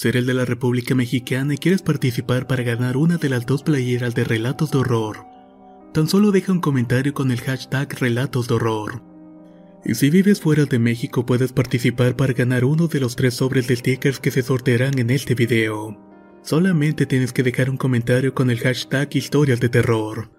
Si eres de la República Mexicana y quieres participar para ganar una de las dos playeras de Relatos de Horror, tan solo deja un comentario con el hashtag Relatos de Horror. Y si vives fuera de México puedes participar para ganar uno de los tres sobres de stickers que se sortearán en este video. Solamente tienes que dejar un comentario con el hashtag Historias de Terror.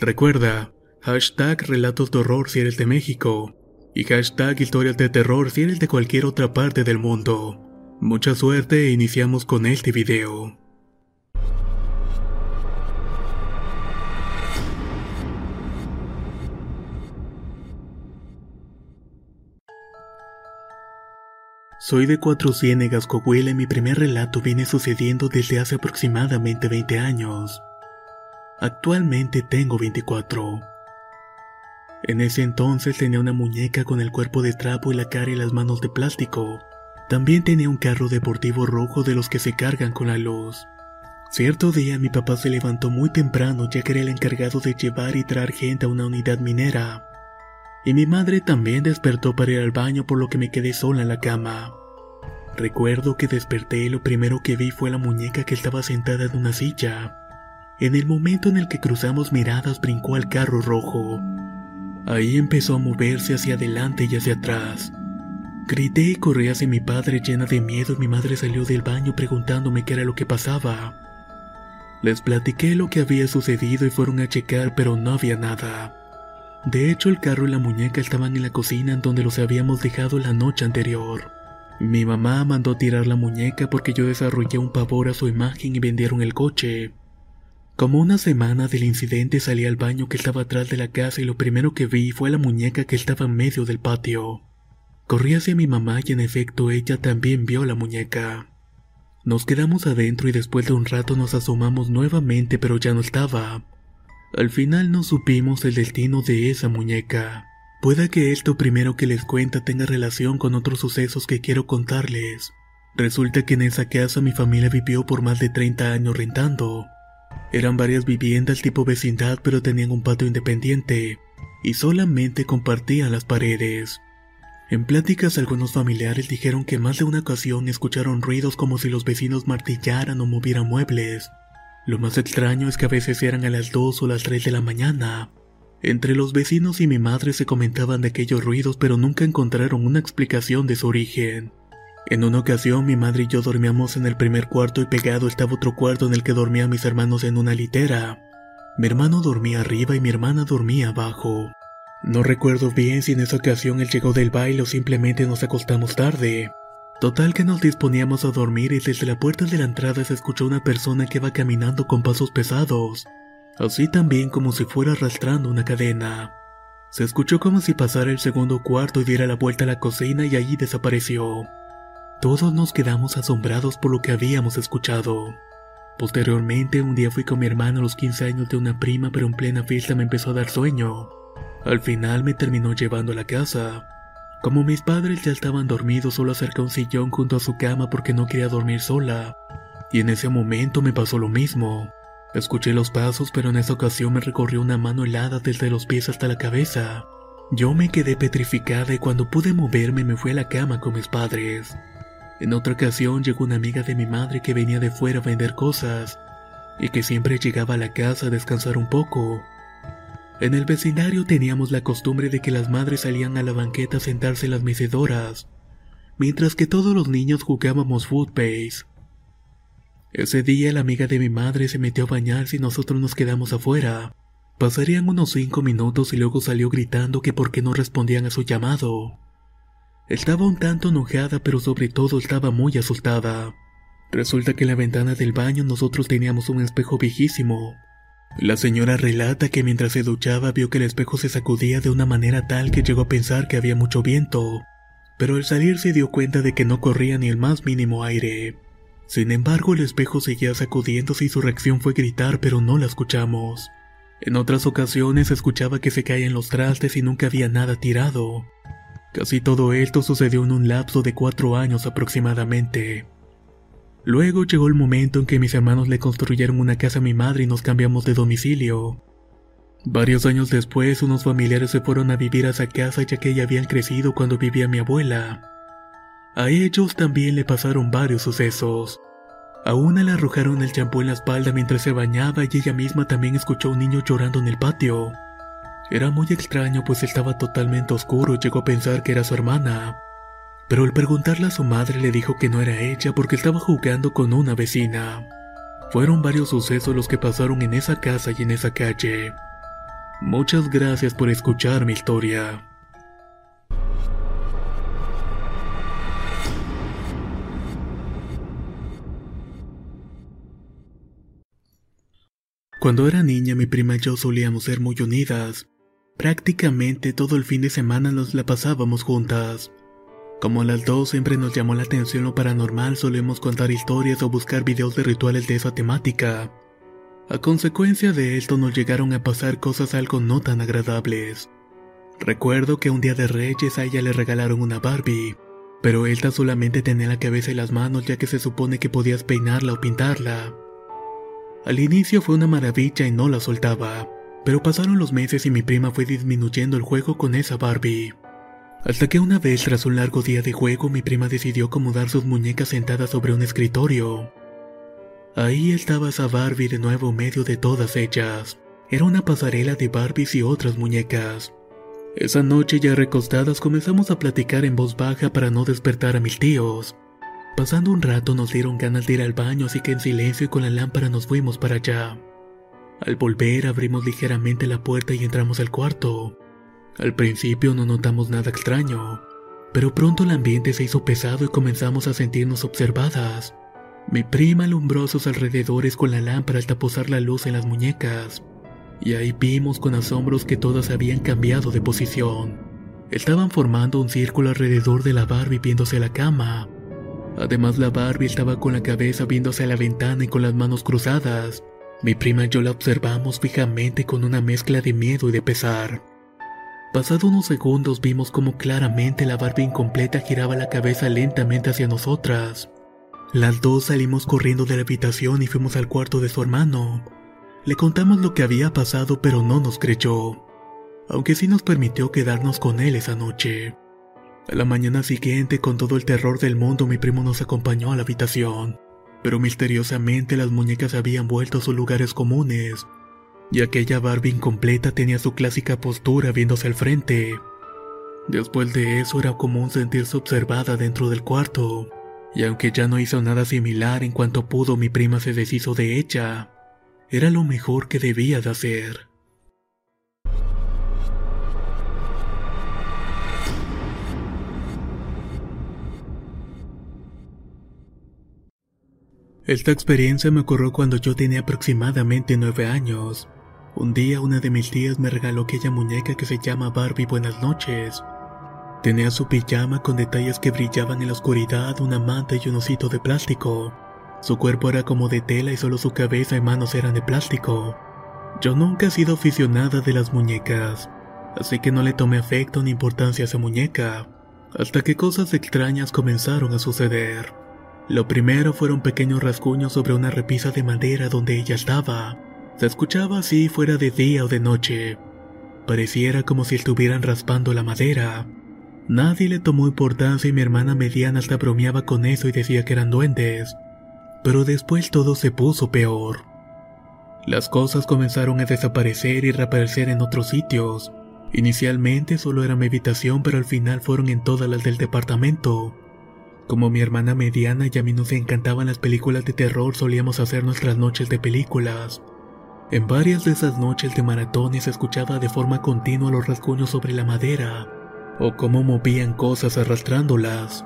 Recuerda, hashtag Relatos de Horror si eres de México y hashtag Historias de Terror si eres de cualquier otra parte del mundo. Mucha suerte e iniciamos con este video. Soy de Cuatro Ciénegas, Coahuila y mi primer relato viene sucediendo desde hace aproximadamente 20 años. Actualmente tengo 24. En ese entonces tenía una muñeca con el cuerpo de trapo y la cara y las manos de plástico. También tenía un carro deportivo rojo de los que se cargan con la luz. Cierto día mi papá se levantó muy temprano ya que era el encargado de llevar y traer gente a una unidad minera. Y mi madre también despertó para ir al baño por lo que me quedé sola en la cama. Recuerdo que desperté y lo primero que vi fue la muñeca que estaba sentada en una silla. En el momento en el que cruzamos miradas brincó al carro rojo. Ahí empezó a moverse hacia adelante y hacia atrás. Grité y corrí hacia mi padre llena de miedo y mi madre salió del baño preguntándome qué era lo que pasaba. Les platiqué lo que había sucedido y fueron a checar pero no había nada. De hecho el carro y la muñeca estaban en la cocina en donde los habíamos dejado la noche anterior. Mi mamá mandó tirar la muñeca porque yo desarrollé un pavor a su imagen y vendieron el coche. Como una semana del incidente salí al baño que estaba atrás de la casa y lo primero que vi fue la muñeca que estaba en medio del patio. Corrí hacia mi mamá y en efecto ella también vio la muñeca. Nos quedamos adentro y después de un rato nos asomamos nuevamente pero ya no estaba. Al final no supimos el destino de esa muñeca. Pueda que esto primero que les cuenta tenga relación con otros sucesos que quiero contarles. Resulta que en esa casa mi familia vivió por más de 30 años rentando. Eran varias viviendas tipo vecindad pero tenían un patio independiente y solamente compartían las paredes. En pláticas algunos familiares dijeron que más de una ocasión escucharon ruidos como si los vecinos martillaran o movieran muebles. Lo más extraño es que a veces eran a las 2 o las 3 de la mañana. Entre los vecinos y mi madre se comentaban de aquellos ruidos pero nunca encontraron una explicación de su origen. En una ocasión mi madre y yo dormíamos en el primer cuarto y pegado estaba otro cuarto en el que dormían mis hermanos en una litera. Mi hermano dormía arriba y mi hermana dormía abajo. No recuerdo bien si en esa ocasión él llegó del baile o simplemente nos acostamos tarde. Total que nos disponíamos a dormir y desde la puerta de la entrada se escuchó una persona que iba caminando con pasos pesados, así también como si fuera arrastrando una cadena. Se escuchó como si pasara el segundo cuarto y diera la vuelta a la cocina y allí desapareció. Todos nos quedamos asombrados por lo que habíamos escuchado. Posteriormente, un día fui con mi hermano a los 15 años de una prima, pero en plena fiesta me empezó a dar sueño. Al final me terminó llevando a la casa. Como mis padres ya estaban dormidos, solo acerqué un sillón junto a su cama porque no quería dormir sola. Y en ese momento me pasó lo mismo. Escuché los pasos, pero en esa ocasión me recorrió una mano helada desde los pies hasta la cabeza. Yo me quedé petrificada y cuando pude moverme me fui a la cama con mis padres. En otra ocasión llegó una amiga de mi madre que venía de fuera a vender cosas y que siempre llegaba a la casa a descansar un poco. En el vecindario teníamos la costumbre de que las madres salían a la banqueta a sentarse en las mecedoras, mientras que todos los niños jugábamos footbase. Ese día la amiga de mi madre se metió a bañarse y nosotros nos quedamos afuera. Pasarían unos cinco minutos y luego salió gritando que por qué no respondían a su llamado. Estaba un tanto enojada pero sobre todo estaba muy asustada. Resulta que en la ventana del baño nosotros teníamos un espejo viejísimo, la señora relata que mientras se duchaba vio que el espejo se sacudía de una manera tal que llegó a pensar que había mucho viento, pero al salir se dio cuenta de que no corría ni el más mínimo aire. Sin embargo, el espejo seguía sacudiéndose y su reacción fue gritar, pero no la escuchamos. En otras ocasiones escuchaba que se caían los trastes y nunca había nada tirado. Casi todo esto sucedió en un lapso de cuatro años aproximadamente. Luego llegó el momento en que mis hermanos le construyeron una casa a mi madre y nos cambiamos de domicilio. Varios años después, unos familiares se fueron a vivir a esa casa ya que ya habían crecido cuando vivía mi abuela. A ellos también le pasaron varios sucesos. A una le arrojaron el champú en la espalda mientras se bañaba y ella misma también escuchó a un niño llorando en el patio. Era muy extraño pues estaba totalmente oscuro y llegó a pensar que era su hermana. Pero al preguntarle a su madre le dijo que no era ella porque estaba jugando con una vecina. Fueron varios sucesos los que pasaron en esa casa y en esa calle. Muchas gracias por escuchar mi historia. Cuando era niña mi prima y yo solíamos ser muy unidas. Prácticamente todo el fin de semana nos la pasábamos juntas. Como las dos siempre nos llamó la atención lo paranormal, solemos contar historias o buscar videos de rituales de esa temática. A consecuencia de esto nos llegaron a pasar cosas algo no tan agradables. Recuerdo que un día de Reyes a ella le regalaron una Barbie, pero esta solamente tenía la cabeza y las manos ya que se supone que podías peinarla o pintarla. Al inicio fue una maravilla y no la soltaba, pero pasaron los meses y mi prima fue disminuyendo el juego con esa Barbie. Hasta que una vez tras un largo día de juego mi prima decidió acomodar sus muñecas sentadas sobre un escritorio. Ahí estaba esa Barbie de nuevo medio de todas ellas. Era una pasarela de Barbies y otras muñecas. Esa noche ya recostadas comenzamos a platicar en voz baja para no despertar a mis tíos. Pasando un rato nos dieron ganas de ir al baño, así que en silencio y con la lámpara nos fuimos para allá. Al volver abrimos ligeramente la puerta y entramos al cuarto. Al principio no notamos nada extraño, pero pronto el ambiente se hizo pesado y comenzamos a sentirnos observadas. Mi prima alumbró sus alrededores con la lámpara hasta posar la luz en las muñecas, y ahí vimos con asombros que todas habían cambiado de posición. Estaban formando un círculo alrededor de la Barbie viéndose la cama, Además la Barbie estaba con la cabeza viéndose a la ventana y con las manos cruzadas. Mi prima y yo la observamos fijamente con una mezcla de miedo y de pesar. Pasado unos segundos vimos como claramente la Barbie incompleta giraba la cabeza lentamente hacia nosotras. Las dos salimos corriendo de la habitación y fuimos al cuarto de su hermano. Le contamos lo que había pasado pero no nos creyó, aunque sí nos permitió quedarnos con él esa noche. A la mañana siguiente, con todo el terror del mundo, mi primo nos acompañó a la habitación, pero misteriosamente las muñecas habían vuelto a sus lugares comunes, y aquella Barbie incompleta tenía su clásica postura viéndose al frente. Después de eso era común sentirse observada dentro del cuarto, y aunque ya no hizo nada similar en cuanto pudo mi prima se deshizo de ella, era lo mejor que debía de hacer. Esta experiencia me ocurrió cuando yo tenía aproximadamente nueve años. Un día una de mis tías me regaló aquella muñeca que se llama Barbie Buenas noches. Tenía su pijama con detalles que brillaban en la oscuridad, una manta y un osito de plástico. Su cuerpo era como de tela y solo su cabeza y manos eran de plástico. Yo nunca he sido aficionada de las muñecas, así que no le tomé afecto ni importancia a esa muñeca, hasta que cosas extrañas comenzaron a suceder. Lo primero fueron pequeños rasguños sobre una repisa de madera donde ella estaba. Se escuchaba así fuera de día o de noche. Pareciera como si estuvieran raspando la madera. Nadie le tomó importancia y mi hermana mediana hasta bromeaba con eso y decía que eran duendes. Pero después todo se puso peor. Las cosas comenzaron a desaparecer y reaparecer en otros sitios. Inicialmente solo era mi habitación, pero al final fueron en todas las del departamento. Como mi hermana mediana y a mí nos encantaban las películas de terror, solíamos hacer nuestras noches de películas. En varias de esas noches de maratones escuchaba de forma continua los rasguños sobre la madera, o cómo movían cosas arrastrándolas.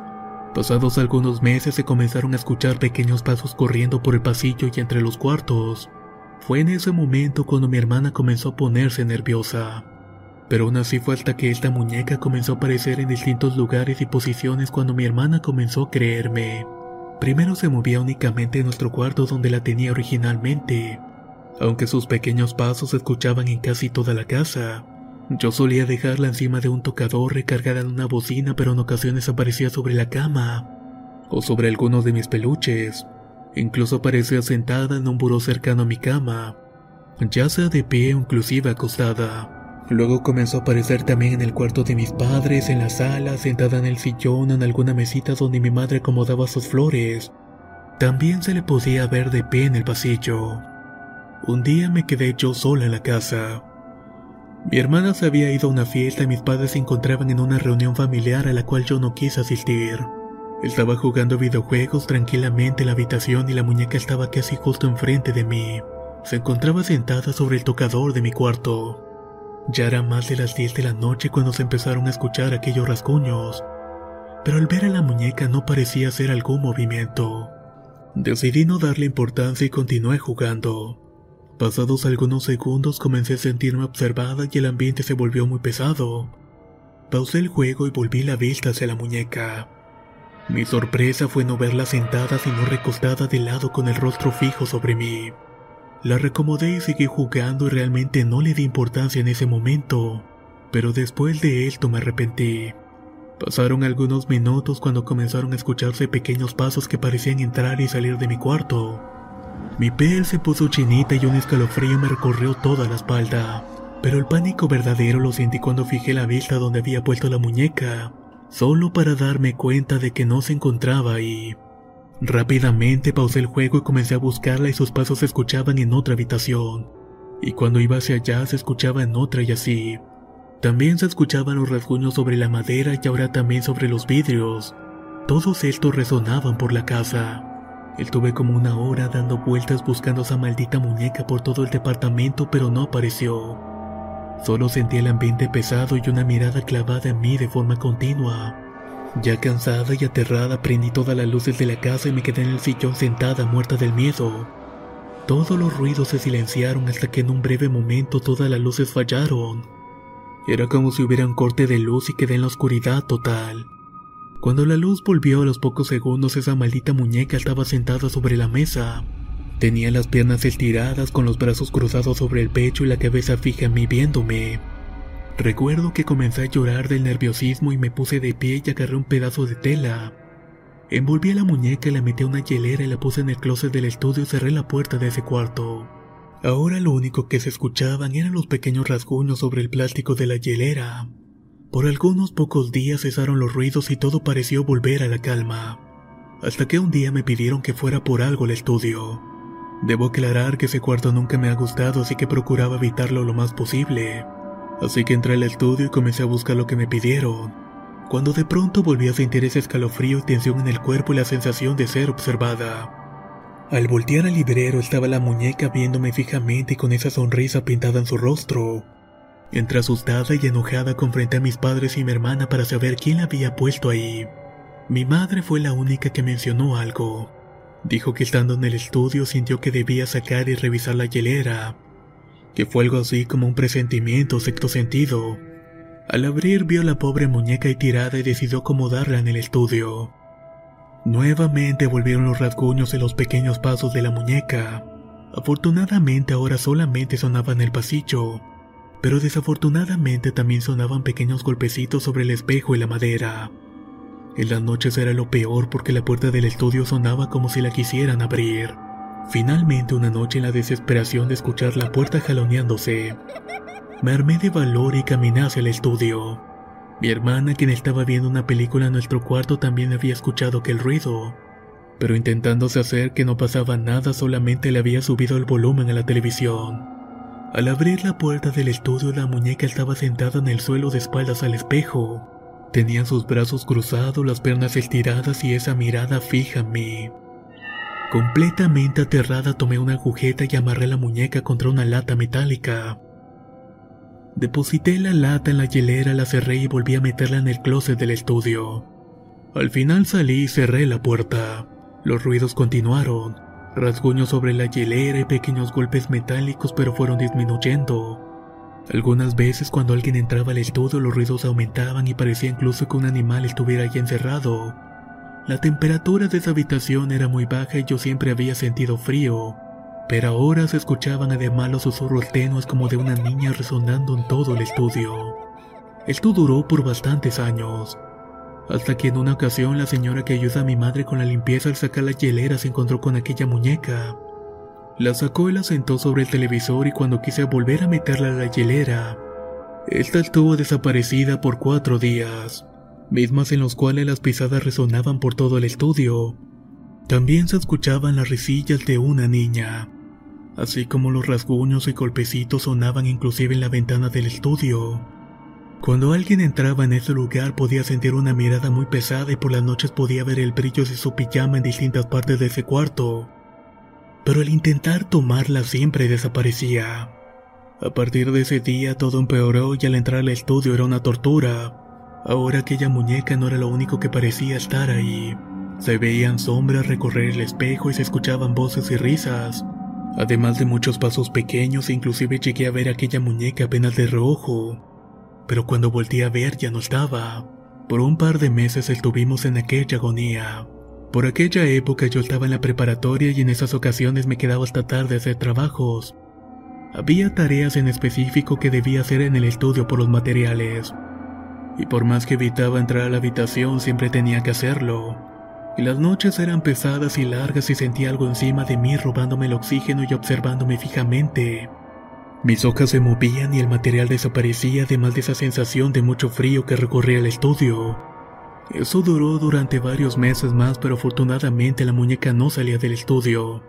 Pasados algunos meses se comenzaron a escuchar pequeños pasos corriendo por el pasillo y entre los cuartos. Fue en ese momento cuando mi hermana comenzó a ponerse nerviosa. Pero aún así fue hasta que esta muñeca comenzó a aparecer en distintos lugares y posiciones cuando mi hermana comenzó a creerme. Primero se movía únicamente en nuestro cuarto donde la tenía originalmente, aunque sus pequeños pasos se escuchaban en casi toda la casa. Yo solía dejarla encima de un tocador recargada en una bocina, pero en ocasiones aparecía sobre la cama o sobre algunos de mis peluches. Incluso aparecía sentada en un buró cercano a mi cama, ya sea de pie o inclusive acostada. Luego comenzó a aparecer también en el cuarto de mis padres, en la sala, sentada en el sillón, en alguna mesita donde mi madre acomodaba sus flores. También se le podía ver de pie en el pasillo. Un día me quedé yo sola en la casa. Mi hermana se había ido a una fiesta y mis padres se encontraban en una reunión familiar a la cual yo no quise asistir. Estaba jugando videojuegos tranquilamente en la habitación y la muñeca estaba casi justo enfrente de mí. Se encontraba sentada sobre el tocador de mi cuarto. Ya era más de las 10 de la noche cuando se empezaron a escuchar aquellos rasguños, pero al ver a la muñeca no parecía hacer algún movimiento. Decidí no darle importancia y continué jugando. Pasados algunos segundos comencé a sentirme observada y el ambiente se volvió muy pesado. Pausé el juego y volví la vista hacia la muñeca. Mi sorpresa fue no verla sentada sino recostada de lado con el rostro fijo sobre mí. La recomodé y seguí jugando y realmente no le di importancia en ese momento, pero después de esto me arrepentí. Pasaron algunos minutos cuando comenzaron a escucharse pequeños pasos que parecían entrar y salir de mi cuarto. Mi piel se puso chinita y un escalofrío me recorrió toda la espalda, pero el pánico verdadero lo sentí cuando fijé la vista donde había puesto la muñeca solo para darme cuenta de que no se encontraba ahí. Rápidamente pausé el juego y comencé a buscarla y sus pasos se escuchaban en otra habitación. Y cuando iba hacia allá se escuchaba en otra y así. También se escuchaban los rasguños sobre la madera y ahora también sobre los vidrios. Todos estos resonaban por la casa. Estuve como una hora dando vueltas buscando esa maldita muñeca por todo el departamento pero no apareció. Solo sentí el ambiente pesado y una mirada clavada en mí de forma continua. Ya cansada y aterrada prendí todas las luces de la casa y me quedé en el sillón sentada muerta del miedo. Todos los ruidos se silenciaron hasta que en un breve momento todas las luces fallaron. Era como si hubiera un corte de luz y quedé en la oscuridad total. Cuando la luz volvió a los pocos segundos esa maldita muñeca estaba sentada sobre la mesa. Tenía las piernas estiradas con los brazos cruzados sobre el pecho y la cabeza fija en mí viéndome. Recuerdo que comencé a llorar del nerviosismo y me puse de pie y agarré un pedazo de tela. Envolví a la muñeca la metí a una hielera y la puse en el closet del estudio y cerré la puerta de ese cuarto. Ahora lo único que se escuchaban eran los pequeños rasguños sobre el plástico de la hielera. Por algunos pocos días cesaron los ruidos y todo pareció volver a la calma. Hasta que un día me pidieron que fuera por algo al estudio. Debo aclarar que ese cuarto nunca me ha gustado, así que procuraba evitarlo lo más posible. Así que entré al estudio y comencé a buscar lo que me pidieron. Cuando de pronto volví a sentir ese escalofrío y tensión en el cuerpo y la sensación de ser observada. Al voltear al librero estaba la muñeca viéndome fijamente y con esa sonrisa pintada en su rostro. Entre asustada y enojada confronté a mis padres y mi hermana para saber quién la había puesto ahí. Mi madre fue la única que mencionó algo. Dijo que estando en el estudio sintió que debía sacar y revisar la hielera, que fue algo así como un presentimiento sexto sentido. Al abrir vio a la pobre muñeca y tirada y decidió acomodarla en el estudio. Nuevamente volvieron los rasguños y los pequeños pasos de la muñeca. Afortunadamente ahora solamente sonaban en el pasillo, pero desafortunadamente también sonaban pequeños golpecitos sobre el espejo y la madera. En las noches era lo peor porque la puerta del estudio sonaba como si la quisieran abrir. Finalmente una noche en la desesperación de escuchar la puerta jaloneándose, me armé de valor y caminé hacia el estudio. Mi hermana, quien estaba viendo una película en nuestro cuarto, también había escuchado aquel ruido, pero intentándose hacer que no pasaba nada, solamente le había subido el volumen a la televisión. Al abrir la puerta del estudio, la muñeca estaba sentada en el suelo de espaldas al espejo. Tenía sus brazos cruzados, las piernas estiradas y esa mirada fija en mí. Completamente aterrada tomé una agujeta y amarré la muñeca contra una lata metálica. Deposité la lata en la hielera, la cerré y volví a meterla en el closet del estudio. Al final salí y cerré la puerta. Los ruidos continuaron, rasguños sobre la hielera y pequeños golpes metálicos pero fueron disminuyendo. Algunas veces cuando alguien entraba al estudio los ruidos aumentaban y parecía incluso que un animal estuviera ahí encerrado. La temperatura de esa habitación era muy baja y yo siempre había sentido frío, pero ahora se escuchaban además los susurros tenues como de una niña resonando en todo el estudio. Esto duró por bastantes años, hasta que en una ocasión la señora que ayuda a mi madre con la limpieza al sacar la hielera se encontró con aquella muñeca. La sacó y la sentó sobre el televisor y cuando quise volver a meterla a la hielera, esta estuvo desaparecida por cuatro días, mismas en los cuales las pisadas resonaban por todo el estudio. También se escuchaban las risillas de una niña, así como los rasguños y golpecitos sonaban inclusive en la ventana del estudio. Cuando alguien entraba en ese lugar podía sentir una mirada muy pesada y por las noches podía ver el brillo de su pijama en distintas partes de ese cuarto. Pero al intentar tomarla siempre desaparecía. A partir de ese día todo empeoró y al entrar al estudio era una tortura. Ahora aquella muñeca no era lo único que parecía estar ahí. Se veían sombras recorrer el espejo y se escuchaban voces y risas. Además de muchos pasos pequeños inclusive llegué a ver aquella muñeca apenas de rojo pero cuando volví a ver ya no estaba. Por un par de meses estuvimos en aquella agonía. Por aquella época yo estaba en la preparatoria y en esas ocasiones me quedaba hasta tarde a hacer trabajos. Había tareas en específico que debía hacer en el estudio por los materiales. Y por más que evitaba entrar a la habitación siempre tenía que hacerlo. Y las noches eran pesadas y largas y sentía algo encima de mí robándome el oxígeno y observándome fijamente. Mis hojas se movían y el material desaparecía además de esa sensación de mucho frío que recorría el estudio. Eso duró durante varios meses más, pero afortunadamente la muñeca no salía del estudio.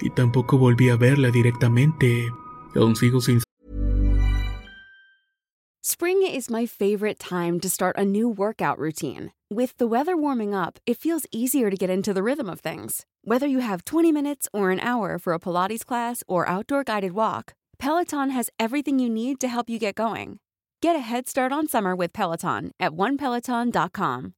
Y tampoco volví a verla directamente. Aún sigo sin Spring is my favorite time to start a new workout routine. With the weather warming up, it feels easier to get into the rhythm of things. Whether you have 20 minutes or an hour for a Pilates class or outdoor guided walk, Peloton has everything you need to help you get going. Get a head start on summer with Peloton at onepeloton.com.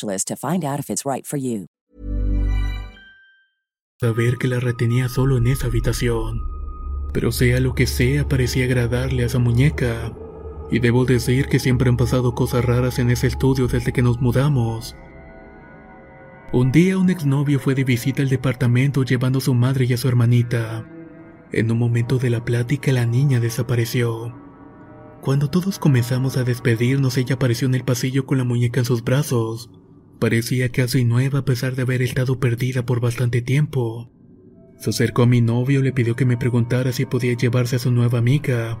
to find out if it's right for you. Saber que la retenía solo en esa habitación. Pero sea lo que sea, parecía agradarle a esa muñeca. Y debo decir que siempre han pasado cosas raras en ese estudio desde que nos mudamos. Un día un exnovio fue de visita al departamento llevando a su madre y a su hermanita. En un momento de la plática la niña desapareció. Cuando todos comenzamos a despedirnos ella apareció en el pasillo con la muñeca en sus brazos. Parecía casi nueva a pesar de haber estado perdida por bastante tiempo. Se acercó a mi novio y le pidió que me preguntara si podía llevarse a su nueva amiga.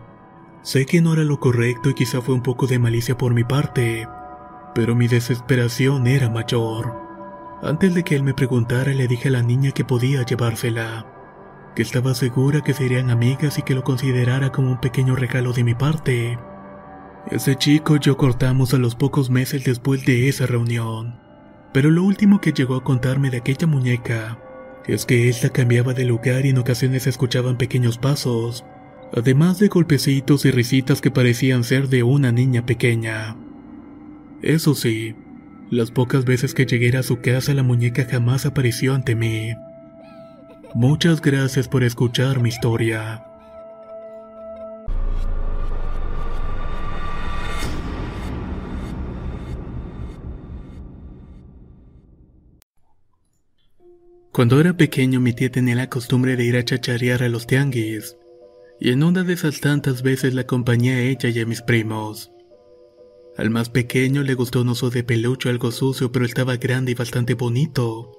Sé que no era lo correcto y quizá fue un poco de malicia por mi parte, pero mi desesperación era mayor. Antes de que él me preguntara le dije a la niña que podía llevársela, que estaba segura que serían amigas y que lo considerara como un pequeño regalo de mi parte. Ese chico y yo cortamos a los pocos meses después de esa reunión. Pero lo último que llegó a contarme de aquella muñeca es que esta cambiaba de lugar y en ocasiones escuchaban pequeños pasos, además de golpecitos y risitas que parecían ser de una niña pequeña. Eso sí, las pocas veces que llegué a su casa la muñeca jamás apareció ante mí. Muchas gracias por escuchar mi historia. Cuando era pequeño mi tía tenía la costumbre de ir a chacharear a los tianguis, y en una de esas tantas veces la acompañé a ella y a mis primos. Al más pequeño le gustó un oso de peluche algo sucio, pero estaba grande y bastante bonito.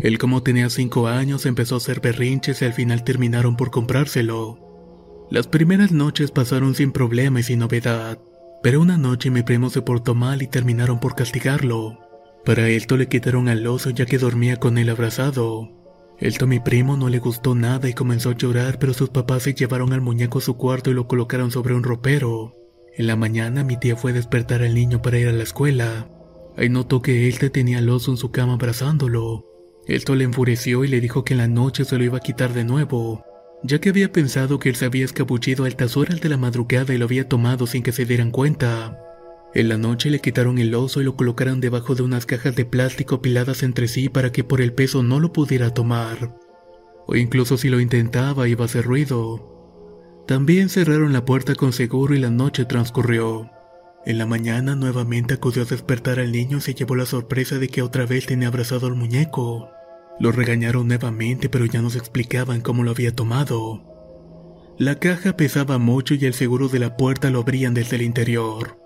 Él como tenía 5 años empezó a hacer berrinches y al final terminaron por comprárselo. Las primeras noches pasaron sin problema y sin novedad, pero una noche mi primo se portó mal y terminaron por castigarlo. Para esto le quitaron al oso ya que dormía con él abrazado. Esto a mi primo no le gustó nada y comenzó a llorar, pero sus papás se llevaron al muñeco a su cuarto y lo colocaron sobre un ropero. En la mañana mi tía fue a despertar al niño para ir a la escuela. Ahí notó que él tenía al oso en su cama abrazándolo. Esto le enfureció y le dijo que en la noche se lo iba a quitar de nuevo, ya que había pensado que él se había escabuchido a altas horas de la madrugada y lo había tomado sin que se dieran cuenta. En la noche le quitaron el oso y lo colocaron debajo de unas cajas de plástico piladas entre sí para que por el peso no lo pudiera tomar. O incluso si lo intentaba iba a hacer ruido. También cerraron la puerta con seguro y la noche transcurrió. En la mañana nuevamente acudió a despertar al niño y se llevó la sorpresa de que otra vez tenía abrazado al muñeco. Lo regañaron nuevamente pero ya nos explicaban cómo lo había tomado. La caja pesaba mucho y el seguro de la puerta lo abrían desde el interior.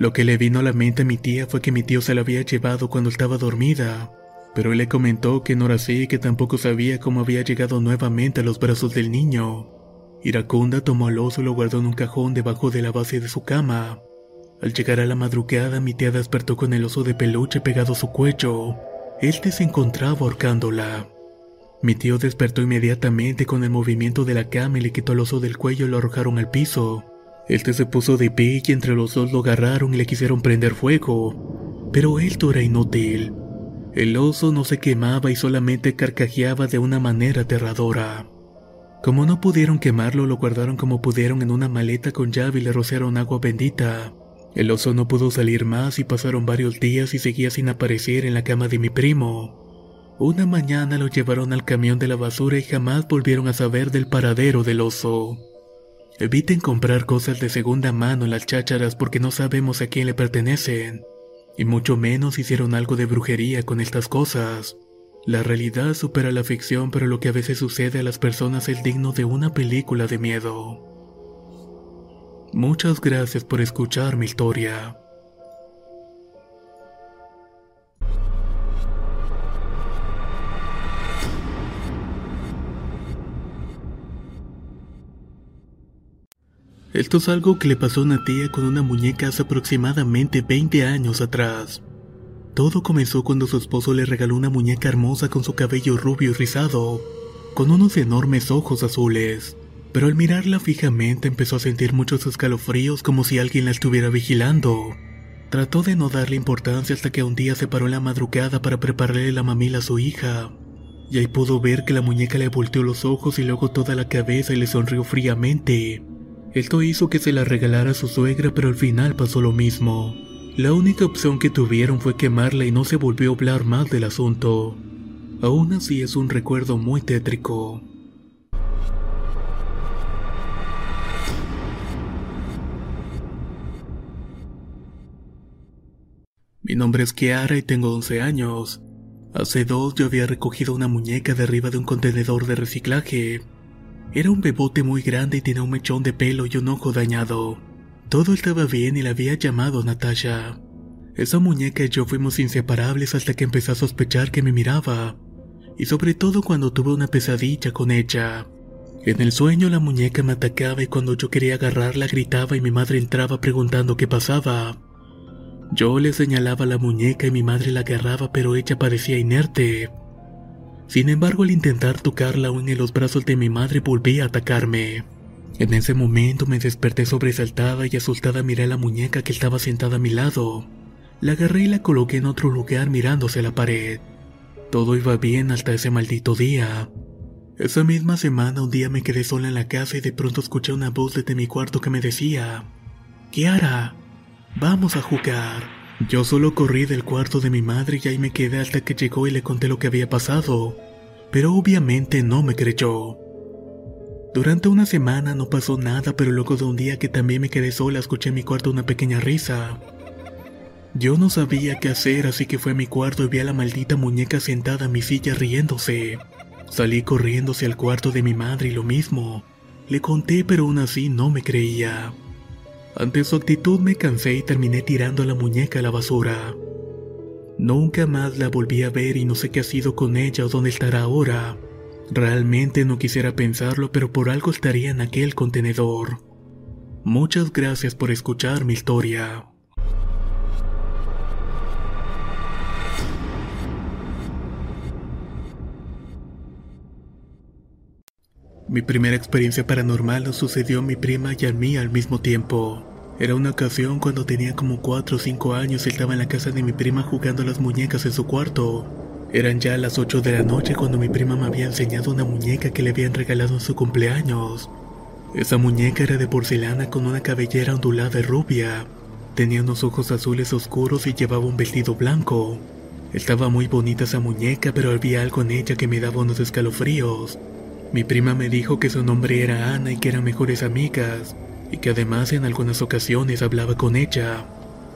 Lo que le vino a la mente a mi tía fue que mi tío se la había llevado cuando estaba dormida, pero él le comentó que no era así y que tampoco sabía cómo había llegado nuevamente a los brazos del niño. Iracunda tomó al oso y lo guardó en un cajón debajo de la base de su cama. Al llegar a la madrugada, mi tía despertó con el oso de peluche pegado a su cuello. Este se encontraba ahorcándola. Mi tío despertó inmediatamente con el movimiento de la cama y le quitó el oso del cuello y lo arrojaron al piso. Este se puso de pie y entre los dos lo agarraron y le quisieron prender fuego. Pero esto era inútil. El oso no se quemaba y solamente carcajeaba de una manera aterradora. Como no pudieron quemarlo, lo guardaron como pudieron en una maleta con llave y le rociaron agua bendita. El oso no pudo salir más y pasaron varios días y seguía sin aparecer en la cama de mi primo. Una mañana lo llevaron al camión de la basura y jamás volvieron a saber del paradero del oso. Eviten comprar cosas de segunda mano en las chácharas porque no sabemos a quién le pertenecen. Y mucho menos hicieron algo de brujería con estas cosas. La realidad supera la ficción, pero lo que a veces sucede a las personas es digno de una película de miedo. Muchas gracias por escuchar mi historia. Esto es algo que le pasó a una tía con una muñeca hace aproximadamente 20 años atrás. Todo comenzó cuando su esposo le regaló una muñeca hermosa con su cabello rubio y rizado, con unos enormes ojos azules. Pero al mirarla fijamente empezó a sentir muchos escalofríos como si alguien la estuviera vigilando. Trató de no darle importancia hasta que un día se paró en la madrugada para prepararle la mamila a su hija. Y ahí pudo ver que la muñeca le volteó los ojos y luego toda la cabeza y le sonrió fríamente. Esto hizo que se la regalara a su suegra, pero al final pasó lo mismo. La única opción que tuvieron fue quemarla y no se volvió a hablar más del asunto. Aún así es un recuerdo muy tétrico. Mi nombre es Kiara y tengo 11 años. Hace dos yo había recogido una muñeca de arriba de un contenedor de reciclaje. Era un bebote muy grande y tenía un mechón de pelo y un ojo dañado. Todo estaba bien y la había llamado Natasha. Esa muñeca y yo fuimos inseparables hasta que empecé a sospechar que me miraba, y sobre todo cuando tuve una pesadilla con ella. En el sueño la muñeca me atacaba y cuando yo quería agarrarla gritaba y mi madre entraba preguntando qué pasaba. Yo le señalaba la muñeca y mi madre la agarraba pero ella parecía inerte. Sin embargo, al intentar tocarla aún en los brazos de mi madre volvía a atacarme. En ese momento me desperté sobresaltada y asustada miré a la muñeca que estaba sentada a mi lado. La agarré y la coloqué en otro lugar mirándose a la pared. Todo iba bien hasta ese maldito día. Esa misma semana un día me quedé sola en la casa y de pronto escuché una voz desde mi cuarto que me decía, Kiara, vamos a jugar. Yo solo corrí del cuarto de mi madre y ahí me quedé hasta que llegó y le conté lo que había pasado, pero obviamente no me creyó. Durante una semana no pasó nada, pero luego de un día que también me quedé sola escuché en mi cuarto una pequeña risa. Yo no sabía qué hacer, así que fui a mi cuarto y vi a la maldita muñeca sentada en mi silla riéndose. Salí corriendo hacia el cuarto de mi madre y lo mismo. Le conté, pero aún así no me creía. Ante su actitud me cansé y terminé tirando la muñeca a la basura. Nunca más la volví a ver y no sé qué ha sido con ella o dónde estará ahora. Realmente no quisiera pensarlo, pero por algo estaría en aquel contenedor. Muchas gracias por escuchar mi historia. Mi primera experiencia paranormal nos sucedió a mi prima y a mí al mismo tiempo. Era una ocasión cuando tenía como 4 o 5 años y estaba en la casa de mi prima jugando las muñecas en su cuarto. Eran ya las 8 de la noche cuando mi prima me había enseñado una muñeca que le habían regalado en su cumpleaños. Esa muñeca era de porcelana con una cabellera ondulada y rubia. Tenía unos ojos azules oscuros y llevaba un vestido blanco. Estaba muy bonita esa muñeca, pero había algo en ella que me daba unos escalofríos. Mi prima me dijo que su nombre era Ana y que eran mejores amigas, y que además en algunas ocasiones hablaba con ella.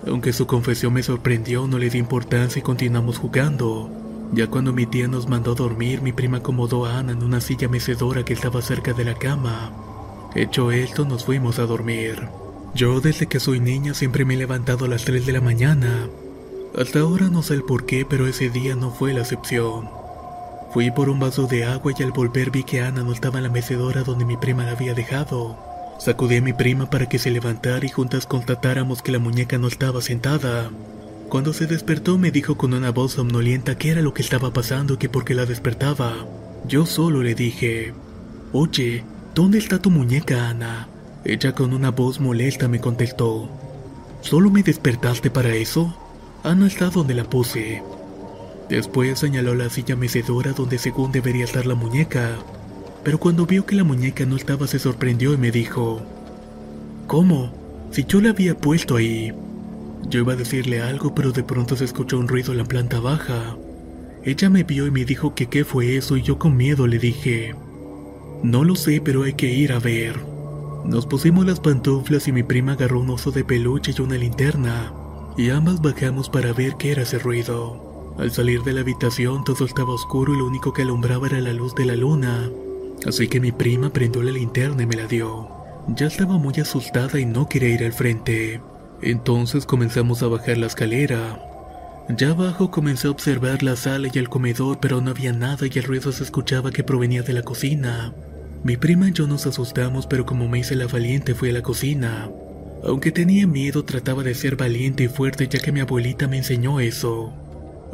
Aunque su confesión me sorprendió, no le di importancia y continuamos jugando. Ya cuando mi tía nos mandó a dormir, mi prima acomodó a Ana en una silla mecedora que estaba cerca de la cama. Hecho esto, nos fuimos a dormir. Yo desde que soy niña siempre me he levantado a las 3 de la mañana. Hasta ahora no sé el por qué, pero ese día no fue la excepción. Fui por un vaso de agua y al volver vi que Ana no estaba en la mecedora donde mi prima la había dejado. Sacudí a mi prima para que se levantara y juntas constatáramos que la muñeca no estaba sentada. Cuando se despertó me dijo con una voz somnolienta qué era lo que estaba pasando y que por qué la despertaba. Yo solo le dije, Oye, ¿dónde está tu muñeca, Ana? Ella con una voz molesta me contestó, ¿Solo me despertaste para eso? Ana está donde la puse. Después señaló la silla mecedora donde según debería estar la muñeca, pero cuando vio que la muñeca no estaba se sorprendió y me dijo, ¿Cómo? Si yo la había puesto ahí. Yo iba a decirle algo, pero de pronto se escuchó un ruido en la planta baja. Ella me vio y me dijo que qué fue eso y yo con miedo le dije, no lo sé, pero hay que ir a ver. Nos pusimos las pantuflas y mi prima agarró un oso de peluche y una linterna, y ambas bajamos para ver qué era ese ruido. Al salir de la habitación todo estaba oscuro y lo único que alumbraba era la luz de la luna. Así que mi prima prendió la linterna y me la dio. Ya estaba muy asustada y no quería ir al frente. Entonces comenzamos a bajar la escalera. Ya abajo comencé a observar la sala y el comedor, pero no había nada y el ruido se escuchaba que provenía de la cocina. Mi prima y yo nos asustamos, pero como me hice la valiente fui a la cocina. Aunque tenía miedo, trataba de ser valiente y fuerte ya que mi abuelita me enseñó eso.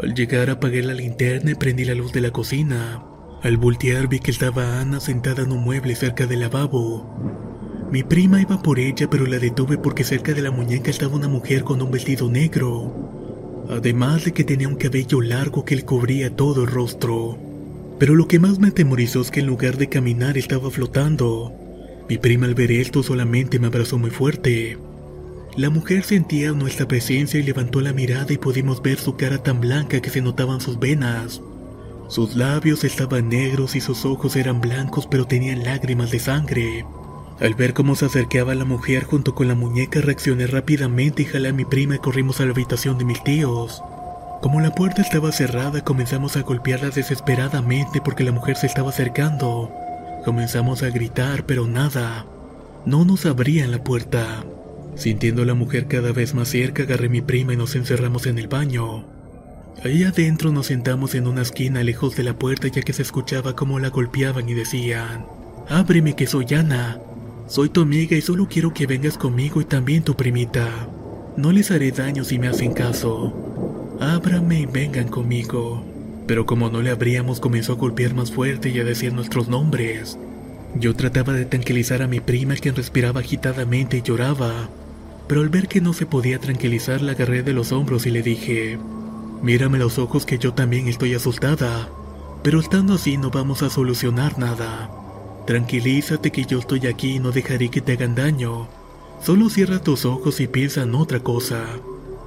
Al llegar apagué la linterna y prendí la luz de la cocina. Al voltear vi que estaba Ana sentada en un mueble cerca del lavabo. Mi prima iba por ella pero la detuve porque cerca de la muñeca estaba una mujer con un vestido negro. Además de que tenía un cabello largo que le cubría todo el rostro. Pero lo que más me atemorizó es que en lugar de caminar estaba flotando. Mi prima al ver esto solamente me abrazó muy fuerte. La mujer sentía nuestra presencia y levantó la mirada y pudimos ver su cara tan blanca que se notaban sus venas. Sus labios estaban negros y sus ojos eran blancos pero tenían lágrimas de sangre. Al ver cómo se acercaba la mujer junto con la muñeca reaccioné rápidamente y jalé a mi prima y corrimos a la habitación de mis tíos. Como la puerta estaba cerrada comenzamos a golpearla desesperadamente porque la mujer se estaba acercando. Comenzamos a gritar pero nada. No nos abrían la puerta. Sintiendo a la mujer cada vez más cerca, agarré a mi prima y nos encerramos en el baño. Ahí adentro nos sentamos en una esquina lejos de la puerta ya que se escuchaba cómo la golpeaban y decían, Ábreme que soy Ana. Soy tu amiga y solo quiero que vengas conmigo y también tu primita. No les haré daño si me hacen caso. Ábrame y vengan conmigo. Pero como no le abríamos comenzó a golpear más fuerte y a decir nuestros nombres. Yo trataba de tranquilizar a mi prima quien respiraba agitadamente y lloraba pero al ver que no se podía tranquilizar la agarré de los hombros y le dije, mírame los ojos que yo también estoy asustada, pero estando así no vamos a solucionar nada. Tranquilízate que yo estoy aquí y no dejaré que te hagan daño. Solo cierra tus ojos y piensa en otra cosa.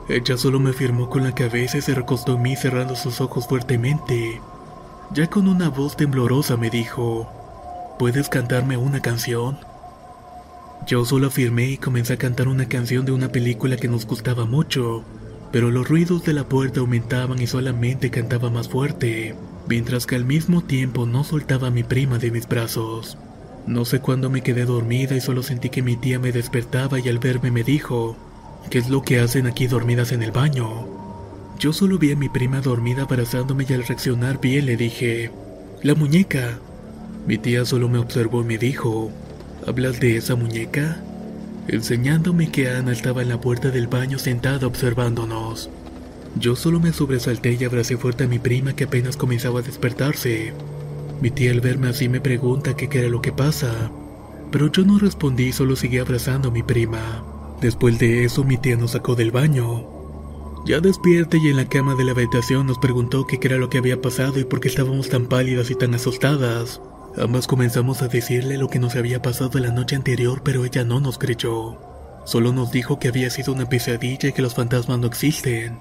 Ella solo me firmó con la cabeza y se recostó en mí cerrando sus ojos fuertemente. Ya con una voz temblorosa me dijo, ¿puedes cantarme una canción? Yo solo afirmé y comencé a cantar una canción de una película que nos gustaba mucho, pero los ruidos de la puerta aumentaban y solamente cantaba más fuerte, mientras que al mismo tiempo no soltaba a mi prima de mis brazos. No sé cuándo me quedé dormida y solo sentí que mi tía me despertaba y al verme me dijo, ¿qué es lo que hacen aquí dormidas en el baño? Yo solo vi a mi prima dormida abrazándome y al reaccionar bien le dije, la muñeca. Mi tía solo me observó y me dijo, ¿hablas de esa muñeca? Enseñándome que Ana estaba en la puerta del baño sentada observándonos. Yo solo me sobresalté y abracé fuerte a mi prima que apenas comenzaba a despertarse. Mi tía al verme así me pregunta qué era lo que pasa, pero yo no respondí, solo seguí abrazando a mi prima. Después de eso mi tía nos sacó del baño. Ya despierta y en la cama de la habitación nos preguntó qué era lo que había pasado y por qué estábamos tan pálidas y tan asustadas. Ambas comenzamos a decirle lo que nos había pasado la noche anterior, pero ella no nos creyó. Solo nos dijo que había sido una pesadilla y que los fantasmas no existen.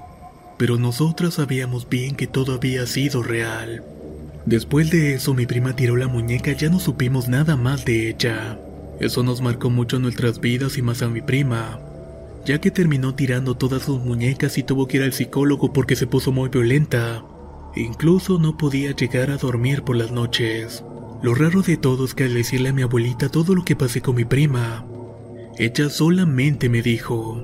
Pero nosotras sabíamos bien que todo había sido real. Después de eso mi prima tiró la muñeca y ya no supimos nada más de ella. Eso nos marcó mucho nuestras vidas y más a mi prima, ya que terminó tirando todas sus muñecas y tuvo que ir al psicólogo porque se puso muy violenta. Incluso no podía llegar a dormir por las noches. Lo raro de todo es que al decirle a mi abuelita todo lo que pasé con mi prima, ella solamente me dijo,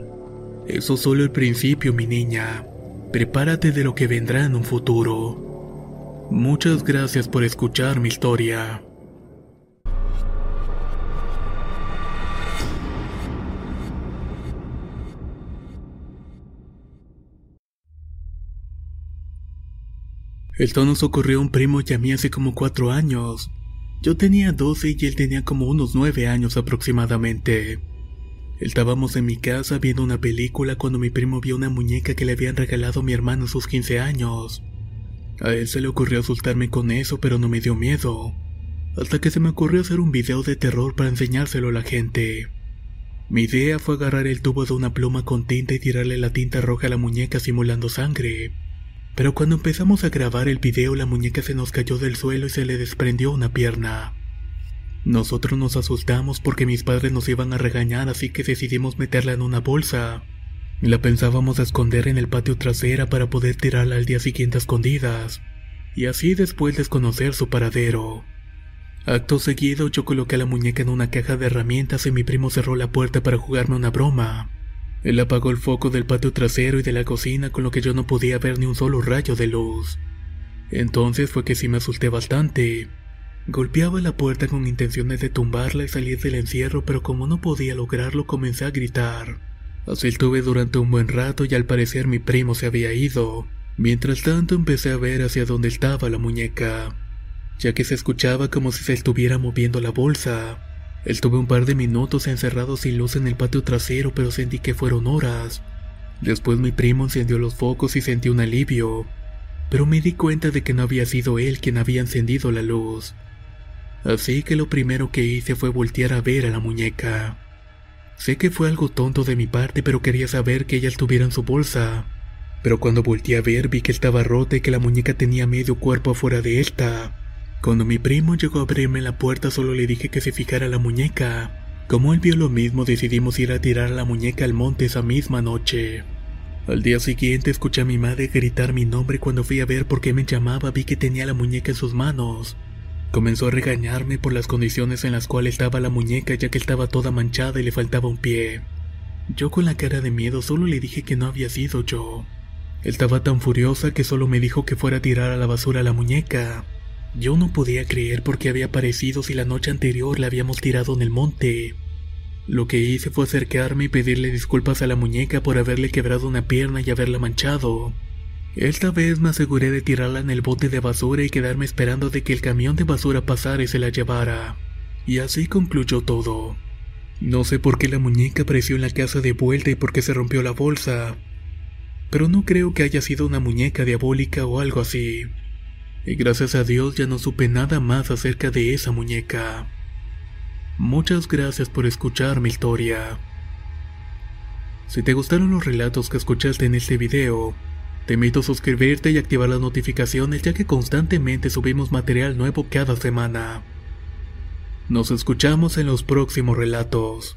eso solo el principio mi niña, prepárate de lo que vendrá en un futuro. Muchas gracias por escuchar mi historia. Esto nos ocurrió a un primo y a mí hace como cuatro años. Yo tenía 12 y él tenía como unos 9 años aproximadamente. Estábamos en mi casa viendo una película cuando mi primo vio una muñeca que le habían regalado a mi hermano a sus 15 años. A él se le ocurrió asustarme con eso, pero no me dio miedo. Hasta que se me ocurrió hacer un video de terror para enseñárselo a la gente. Mi idea fue agarrar el tubo de una pluma con tinta y tirarle la tinta roja a la muñeca simulando sangre. Pero cuando empezamos a grabar el video la muñeca se nos cayó del suelo y se le desprendió una pierna. Nosotros nos asustamos porque mis padres nos iban a regañar así que decidimos meterla en una bolsa. La pensábamos esconder en el patio trasera para poder tirarla al día siguiente a escondidas. Y así después desconocer su paradero. Acto seguido yo coloqué la muñeca en una caja de herramientas y mi primo cerró la puerta para jugarme una broma. Él apagó el foco del patio trasero y de la cocina con lo que yo no podía ver ni un solo rayo de luz. Entonces fue que sí me asusté bastante. Golpeaba la puerta con intenciones de tumbarla y salir del encierro, pero como no podía lograrlo comencé a gritar. Así estuve durante un buen rato y al parecer mi primo se había ido. Mientras tanto empecé a ver hacia dónde estaba la muñeca, ya que se escuchaba como si se estuviera moviendo la bolsa. Estuve un par de minutos encerrado sin luz en el patio trasero, pero sentí que fueron horas. Después mi primo encendió los focos y sentí un alivio, pero me di cuenta de que no había sido él quien había encendido la luz. Así que lo primero que hice fue voltear a ver a la muñeca. Sé que fue algo tonto de mi parte, pero quería saber que ella estuviera en su bolsa. Pero cuando volteé a ver vi que estaba rota y que la muñeca tenía medio cuerpo afuera de esta. Cuando mi primo llegó a abrirme la puerta solo le dije que se fijara la muñeca. Como él vio lo mismo decidimos ir a tirar la muñeca al monte esa misma noche. Al día siguiente escuché a mi madre gritar mi nombre cuando fui a ver por qué me llamaba vi que tenía la muñeca en sus manos. Comenzó a regañarme por las condiciones en las cuales estaba la muñeca ya que estaba toda manchada y le faltaba un pie. Yo con la cara de miedo solo le dije que no había sido yo. Estaba tan furiosa que solo me dijo que fuera a tirar a la basura la muñeca. Yo no podía creer por qué había aparecido si la noche anterior la habíamos tirado en el monte. Lo que hice fue acercarme y pedirle disculpas a la muñeca por haberle quebrado una pierna y haberla manchado. Esta vez me aseguré de tirarla en el bote de basura y quedarme esperando de que el camión de basura pasara y se la llevara. Y así concluyó todo. No sé por qué la muñeca apareció en la casa de vuelta y por qué se rompió la bolsa. Pero no creo que haya sido una muñeca diabólica o algo así y gracias a Dios ya no supe nada más acerca de esa muñeca. Muchas gracias por escuchar mi historia. Si te gustaron los relatos que escuchaste en este video, te invito a suscribirte y activar las notificaciones ya que constantemente subimos material nuevo cada semana. Nos escuchamos en los próximos relatos.